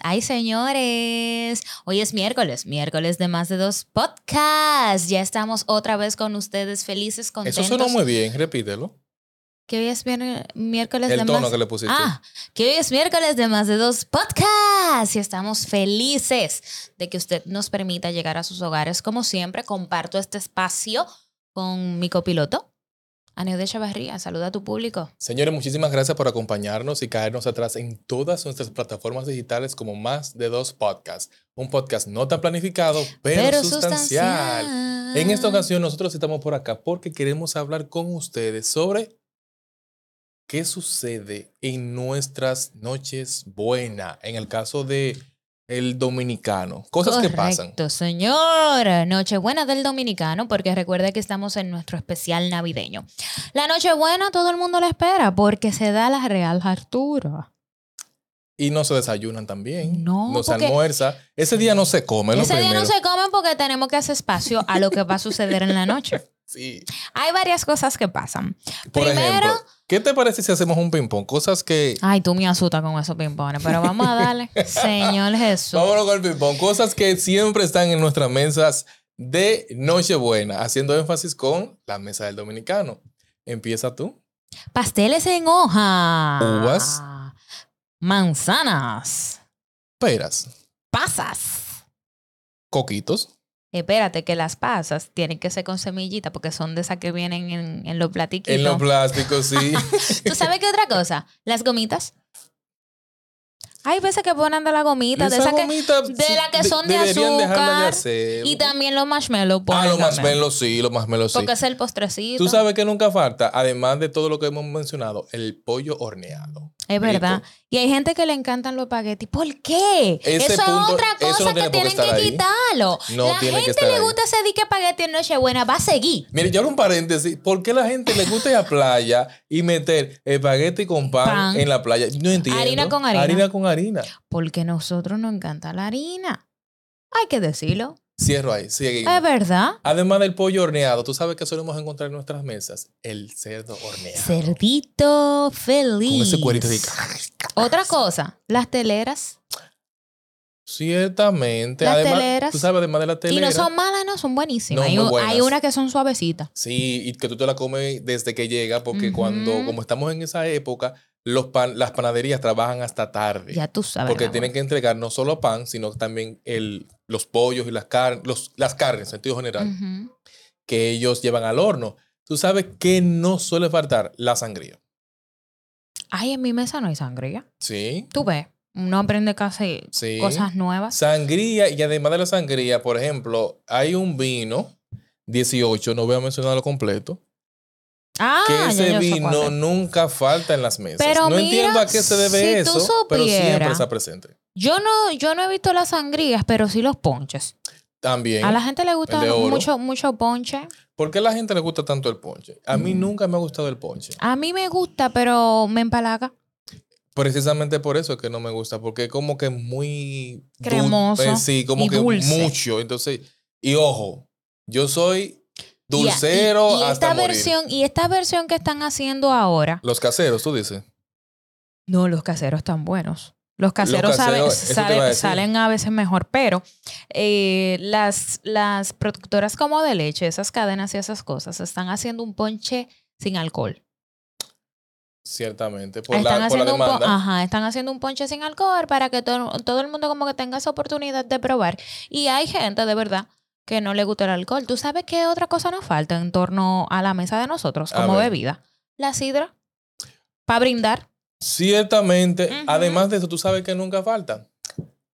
Ay, señores. Hoy es miércoles, miércoles de más de dos podcast. Ya estamos otra vez con ustedes, felices, contentos. Eso sonó muy bien, repítelo. Que hoy es miércoles El de tono más... que le pusiste. Ah, que hoy es miércoles de más de dos podcasts y estamos felices de que usted nos permita llegar a sus hogares. Como siempre, comparto este espacio con mi copiloto, Aneo de Chavarría. Saluda a tu público. Señores, muchísimas gracias por acompañarnos y caernos atrás en todas nuestras plataformas digitales como Más de Dos Podcasts. Un podcast no tan planificado, pero, sustancial. En esta ocasión nosotros estamos por acá porque queremos hablar con ustedes sobre qué sucede en nuestras noches buenas, en el caso de el dominicano. Cosas que pasan. Correcto, señor. Nochebuena del Dominicano, porque recuerda que estamos en nuestro especial navideño. La Nochebuena todo el mundo la espera porque se da la Real Arturo. Y no se desayunan también. No, No se almuerza. Ese día no se come. lo Ese día no se comen porque tenemos que hacer espacio a lo que va a suceder en la noche. Sí. Hay varias cosas que pasan. Por Primero, ejemplo, ¿qué te parece si hacemos un ping-pong? Cosas que. ay, tú me asustas con esos pimpones, pero vamos a darle. Señor Jesús. Vámonos con el ping-pong. Cosas que siempre están en nuestras mesas de Nochebuena, haciendo énfasis con la mesa del dominicano. Empieza tú. Pasteles en hoja. Uvas. Manzanas. Peras, Pasas. coquitos, Espérate, que las pasas tienen que ser con semillita porque son de esas que vienen en, en los platiquitos. en los plásticos, sí. ¿Tú sabes qué otra cosa? Las gomitas. Hay veces que ponen de la gomita, de Esa que, de la que son de azúcar. Y también los marshmallows. Ah, los marshmallows sí, los marshmallows sí. Porque es el postrecito. Tú sabes que nunca falta, además de todo lo que hemos mencionado, el pollo horneado. Es verdad. Rico. Y hay gente que le encantan los espaguetis. ¿Por qué? Ese eso punto- es otra cosa no que tienen que quitarlo. No la que gente le gusta ese dique espagueti en Nochebuena. Va a seguir. Mire, yo hago un paréntesis. ¿Por qué la gente le gusta ir a playa y meter espagueti con pan, Pan. en la playa? No entiendo. Harina con harina. Harina con harina. Porque a nosotros nos encanta la harina. Hay que decirlo. Cierro ahí. Sigue. Es verdad. Además del pollo horneado, tú sabes que solemos encontrar en nuestras mesas el cerdo horneado. Cerdito feliz. Con ese cuerito de... Otra cosa, las teleras. Ciertamente. Las además, teleras. Tú sabes, además de la Y telera. no son malas, no, son buenísimas. No, hay, muy un- buenas. hay unas que son suavecitas. Sí, y que tú te la comes desde que llega, porque cuando, como estamos en esa época, los pan- las panaderías trabajan hasta tarde. Ya tú sabes. porque tienen que entregar no solo pan, sino también el, los pollos y las carnes, los, las carnes en sentido general, que ellos llevan al horno. Tú sabes que no suele faltar la sangría. Ay, en mi mesa no hay sangría. Sí, Tú ves, uno aprende casi sí. cosas nuevas. Sangría, y además de la sangría, por ejemplo, hay un vino 18, no voy a mencionarlo completo, Ah, que ese vino nunca falta en las mesas. Pero no mira, entiendo a qué se debe si eso, pero siempre está presente. Yo no, yo no he visto las sangrías, pero sí los ponches. También. A la gente le gusta mucho, mucho ponche. ¿Por qué a la gente le gusta tanto el ponche? A mí Mm. nunca me ha gustado el ponche. A mí me gusta, pero me empalaga. Precisamente por eso es que no me gusta, porque es como que muy Cremoso eh, sí, como y que dulce. mucho. Entonces, y ojo, yo soy dulcero y, y hasta esta morir. versión y esta versión que están haciendo ahora, Los caseros, tú dices. no, los caseros están buenos. Los caseros, salen, a decir. salen a veces mejor, pero eh, las, las productoras como de leche, esas cadenas y esas cosas, están haciendo un ponche sin alcohol. Ciertamente. Por están, la, por la haciendo un po- demanda. ajá, están haciendo un ponche sin alcohol para que todo, todo el mundo como que tenga esa oportunidad de probar. Y hay gente de verdad que no le gusta el alcohol. ¿Tú sabes qué otra cosa nos falta en torno a la mesa de nosotros como bebida? La sidra. Para brindar. Ciertamente. Además de eso, tú sabes que nunca falta.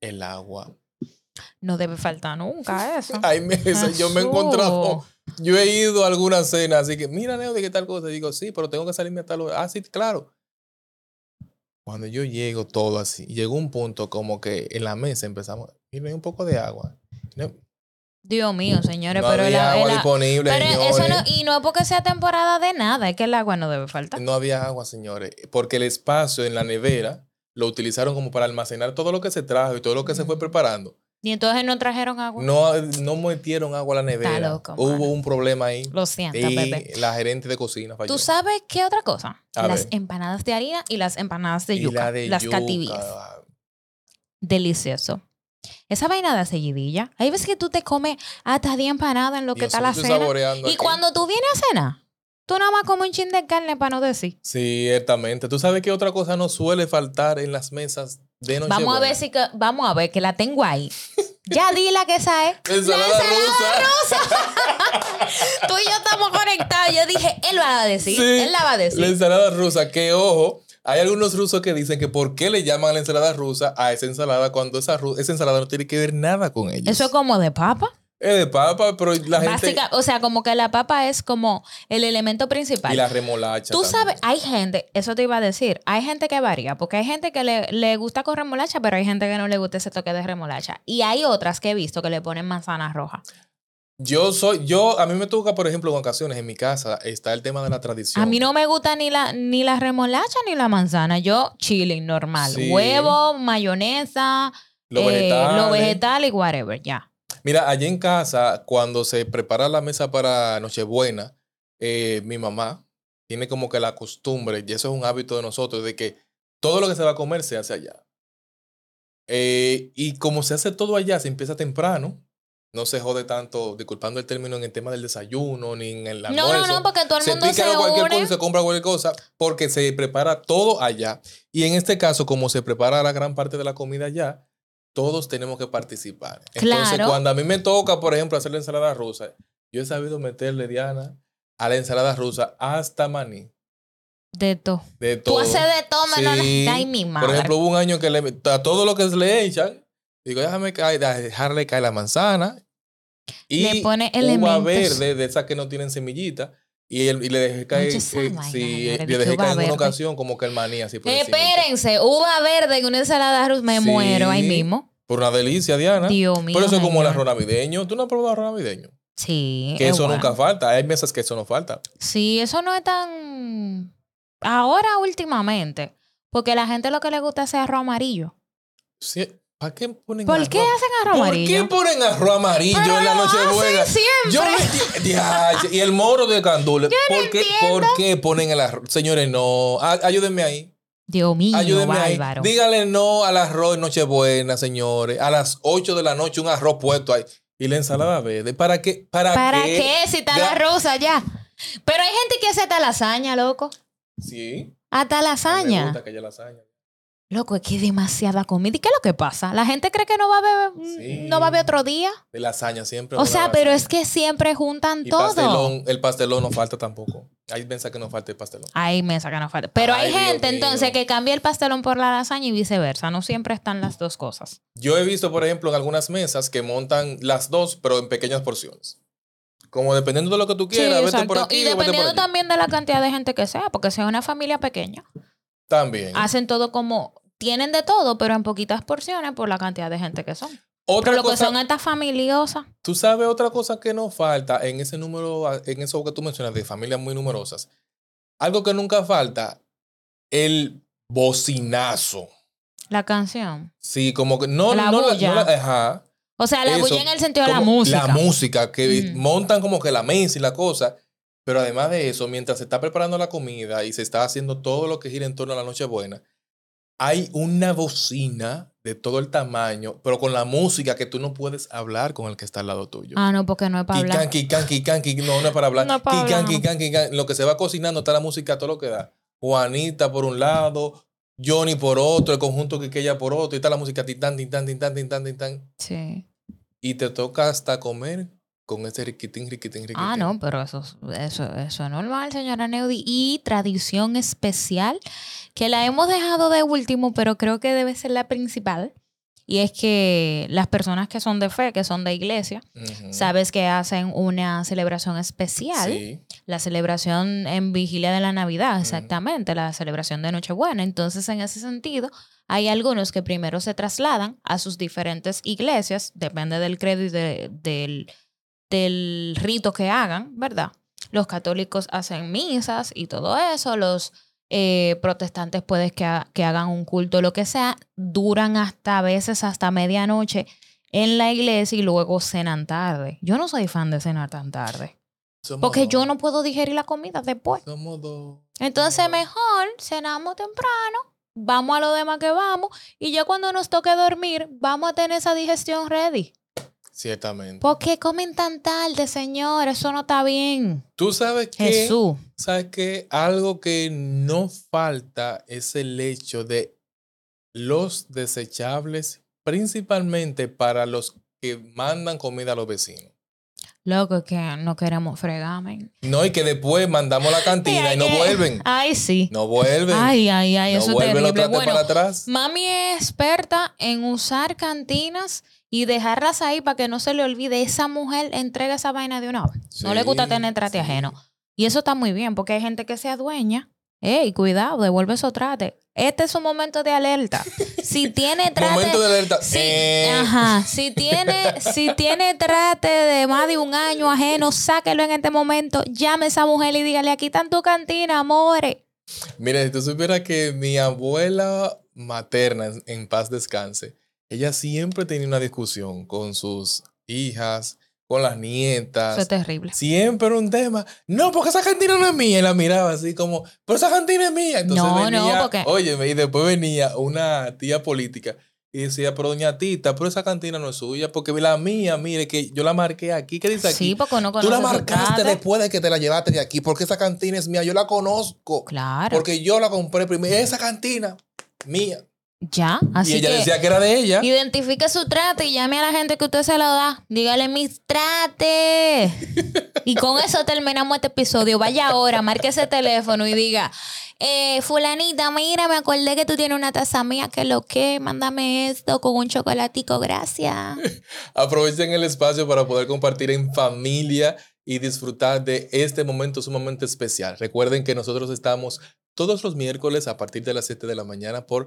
El agua. No debe faltar nunca eso. Ay, me- eso, yo me he encontrado. Yo he ido a alguna cena, así que, mira, Neo, de qué tal cosa. Y digo, sí, pero tengo que salirme a tal hora. Ah, sí, claro. Cuando yo llego todo así, llegó un punto como que en la mesa empezamos, y un poco de agua. Dios mío, señores, No pero el- había agua el- disponible, pero eso no, y no es porque sea temporada de nada, es que el agua no debe faltar. No había agua, señores, porque el espacio en la nevera lo utilizaron como para almacenar todo lo que se trajo y todo lo que se fue preparando. Y entonces no trajeron agua. No, no metieron agua a la nevera. loco, Hubo mano. un problema ahí. Lo siento, y bebé. la gerente de cocina falló. ¿Tú sabes qué otra cosa? A las ver. empanadas de harina y las empanadas de Y yuca. la de las yuca, cativías. ah, Delicioso. Esa vaina de seguidilla. Hay veces que tú te comes hasta 10 empanadas en lo que está la cena. Y aquí. cuando tú vienes a cenar, tú nada más comes un chin de carne para no decir. Ciertamente. ¿Tú sabes qué otra cosa no suele faltar en las mesas de noche? Vamos a ver si que, vamos a ver que la tengo ahí. ya di la que esa es. Ensalada rusa. Tú y yo estamos conectados. Yo dije, él va a decir, Sí, él la va a decir. La ensalada rusa, que ojo, hay algunos rusos que dicen que por qué le llaman la ensalada rusa a esa ensalada cuando esa, esa ensalada no tiene que ver nada con ellos. Eso es como de papa. Es de papa, pero la gente... Básica, o sea, como que la papa es como el elemento principal. Y la remolacha. Tú también. sabes, hay gente, eso te iba a decir, hay gente que varía, porque hay gente que le, le gusta con remolacha, pero hay gente que no le gusta ese toque de remolacha. Y hay otras que he visto que le ponen manzana roja. Yo soy, yo, a mí me toca, por ejemplo, en ocasiones en mi casa está el tema de la tradición. A mí no me gusta ni la, ni la remolacha ni la manzana. Yo chilling normal. Sí. Huevo, mayonesa, Los eh, vegetales. lo vegetal y whatever, ya. Mira, allí en casa, cuando se prepara la mesa para Nochebuena, eh, mi mamá tiene como que la costumbre, y eso es un hábito de nosotros, de que todo lo que se va a comer se hace allá. Eh, y como se hace todo allá, se empieza temprano. No se jode tanto, disculpando el término, en el tema del desayuno, ni en el No, almuerzo. no, no, porque todo el se mundo pica se cualquier une. cosa se compra cualquier cosa porque se prepara todo allá. Y en este caso, como se prepara la gran parte de la comida allá, todos tenemos que participar. Entonces, Claro. cuando a mí me toca, por ejemplo, hacer la ensalada rusa, yo he sabido meterle, Diana, a la ensalada rusa hasta maní. De todo. De Tú todo. haces de todo menos Sí. Ay, mi madre. Por ejemplo, hubo un año que le, a todo lo que le echan, digo, déjame caer, dejarle caer la manzana. Y Le pone uva verde, de esas que no tienen semillita. Y, el- y le dejé caer, eh, sí, le de dejé caer en una ocasión como que el maní así por. Espérense, uva verde en una ensalada rusa. Me Sí. muero ahí mismo. Por una delicia, Diana. Dios mío. por eso es como el arroz navideño. ¿Tú no has probado arroz navideño? Sí. Que es eso bueno. nunca falta. Hay mesas que eso no falta. Sí, eso no es tan. Ahora últimamente. Porque la gente lo que le gusta es arroz amarillo. Sí, ¿Para qué ponen ¿Por arroz? qué hacen arroz ¿Por amarillo? qué ponen arroz amarillo Pero en la lo Nochebuena? hacen siempre. Yo me- y el moro de candules. ¿Por, qué, ¿Por qué ponen el arroz? Señores, no. Ayúdenme ahí. Dios mío, Ayúdenme ahí. Díganle no al arroz de Nochebuena, señores. A las 8 de la noche un arroz puesto ahí. Y la ensalada verde. ¿Para qué? ¿Para, ¿Para qué? qué? Si está la rosa ya. Pero hay gente que hace hasta lasaña, loco. Sí. Hasta Me lasaña. gusta aquella lasaña. Loco, es que hay demasiada comida. ¿Y qué es lo que pasa? La gente cree que no va a beber, Sí. no va a beber otro día. De lasaña siempre. O sea, pero es que siempre juntan Y todo. pastelón. El pastelón no falta tampoco. Hay veces que no falta el pastelón. Hay mesa que no falta. Pero Ay, hay Dios gente mío. entonces que cambia el pastelón por la lasaña y viceversa. No siempre están las dos cosas. Yo he visto, por ejemplo, en algunas mesas que montan las dos, pero en pequeñas porciones. Como dependiendo de lo que tú Sí, quieras, vete por exacto. aquí Y o vete por dependiendo también de la cantidad de gente que sea, porque si es una familia pequeña, También. hacen todo como. Tienen de todo, pero en poquitas porciones por la cantidad de gente que son. Otra Pero lo que son estas familiosas. tú sabes otra cosa que nos falta en ese número, en eso que tú mencionas de familias muy numerosas. Algo que nunca falta, el bocinazo. La canción. Sí, como que no, La no, la- bulla. no la- ajá. O sea, la Eso, bulla en el sentido de la música. La música, que montan como que la mesa y la cosa. Pero además de eso, mientras se está preparando la comida y se está haciendo todo lo que gira en torno a la Nochebuena, hay una bocina de todo el tamaño, pero con la música que tú no puedes hablar con el que está al lado tuyo. Ah, no, porque no es para hablar. kikan, kikan, kikan. No, no es para hablar. No para Kikan, hablar. kikan, kikan. Lo que se va cocinando está la música, todo lo que da. Juanita por un lado, Johnny por otro, el conjunto Quiqueya por otro, y está la música titán, titán, titán, titán, titán. Sí. Y te toca hasta comer con ese riquitín, riquitín, riquitín. Ah, no, pero eso, eso, eso es normal, señora Neudi. Y tradición especial, que la hemos dejado de último, pero creo que debe ser la principal. Y es que las personas que son de fe, que son de iglesia, Ujú. sabes que hacen una celebración especial Sí. la celebración en vigilia de la Navidad, exactamente, la celebración de Nochebuena. Entonces, en ese sentido, hay algunos que primero se trasladan a sus diferentes iglesias, depende del credo y del, del rito que hagan, ¿verdad? Los católicos hacen misas y todo eso, los eh, protestantes pueden que, que hagan un culto, lo que sea, duran hasta a veces hasta medianoche en la iglesia y luego cenan tarde. Yo no soy fan de cenar tan tarde. porque yo no puedo digerir la comida después. Entonces mejor cenamos temprano, vamos a lo demás que vamos y ya cuando nos toque dormir vamos a tener esa digestión ready. Ciertamente. ¿Por qué comen tan tarde, señor? Eso no está bien. Tú sabes que... Jesús. ¿Sabes que Algo que no falta es el hecho de los desechables principalmente para los que mandan comida a los vecinos. Loco, que no queremos fregarme. No, y que después mandamos la cantina y no vuelven. Ay, sí. No vuelven. Ay, ay, ay, eso es terrible. Bueno, para atrás. Mami es experta en usar cantinas y dejarlas ahí para que no se le olvide. Esa mujer entrega esa vaina de una vez. no le gusta tener trate ajeno. Y eso está muy bien porque hay gente que se adueña. Ey, cuidado, devuelve eso trate. Este es un momento de alerta. Si tiene trate. momento de alerta. Si, eh. Ajá. Si tiene, si tiene trate de más de un año ajeno, sáquelo en este momento. Llame a esa mujer y dígale: aquí está en tu cantina, amore. Mira, si tú supieras que mi abuela materna, en paz descanse, ella siempre tenía una discusión con sus hijas con las nietas. Eso es terrible. Siempre un tema. No, porque esa cantina no es mía. Y la miraba así como, pero esa cantina es mía. Entonces no, venía, no, porque... Oye, y después venía una tía política y decía, pero doña Tita, pero esa cantina no es suya, porque la mía, mire, que yo la marqué aquí. ¿Qué dice aquí? Sí, porque no Tú la marcaste después de que te la llevaste de aquí, porque esa cantina es mía. Yo la conozco. Claro. Porque yo la compré primero. Esa cantina, mía. Ya, así Y ella decía que era de ella. Identifique su trate y llame a la gente que usted se lo da. Dígale mis trate. y con eso terminamos este episodio. Vaya ahora, marque ese teléfono y diga, eh, fulanita, mira, me acordé que tú tienes una taza mía, que lo que, mándame esto con un chocolatico, gracias. Aprovechen el espacio para poder compartir en familia y disfrutar de este momento sumamente especial. Recuerden que nosotros estamos todos los miércoles a partir de las 7 de la mañana por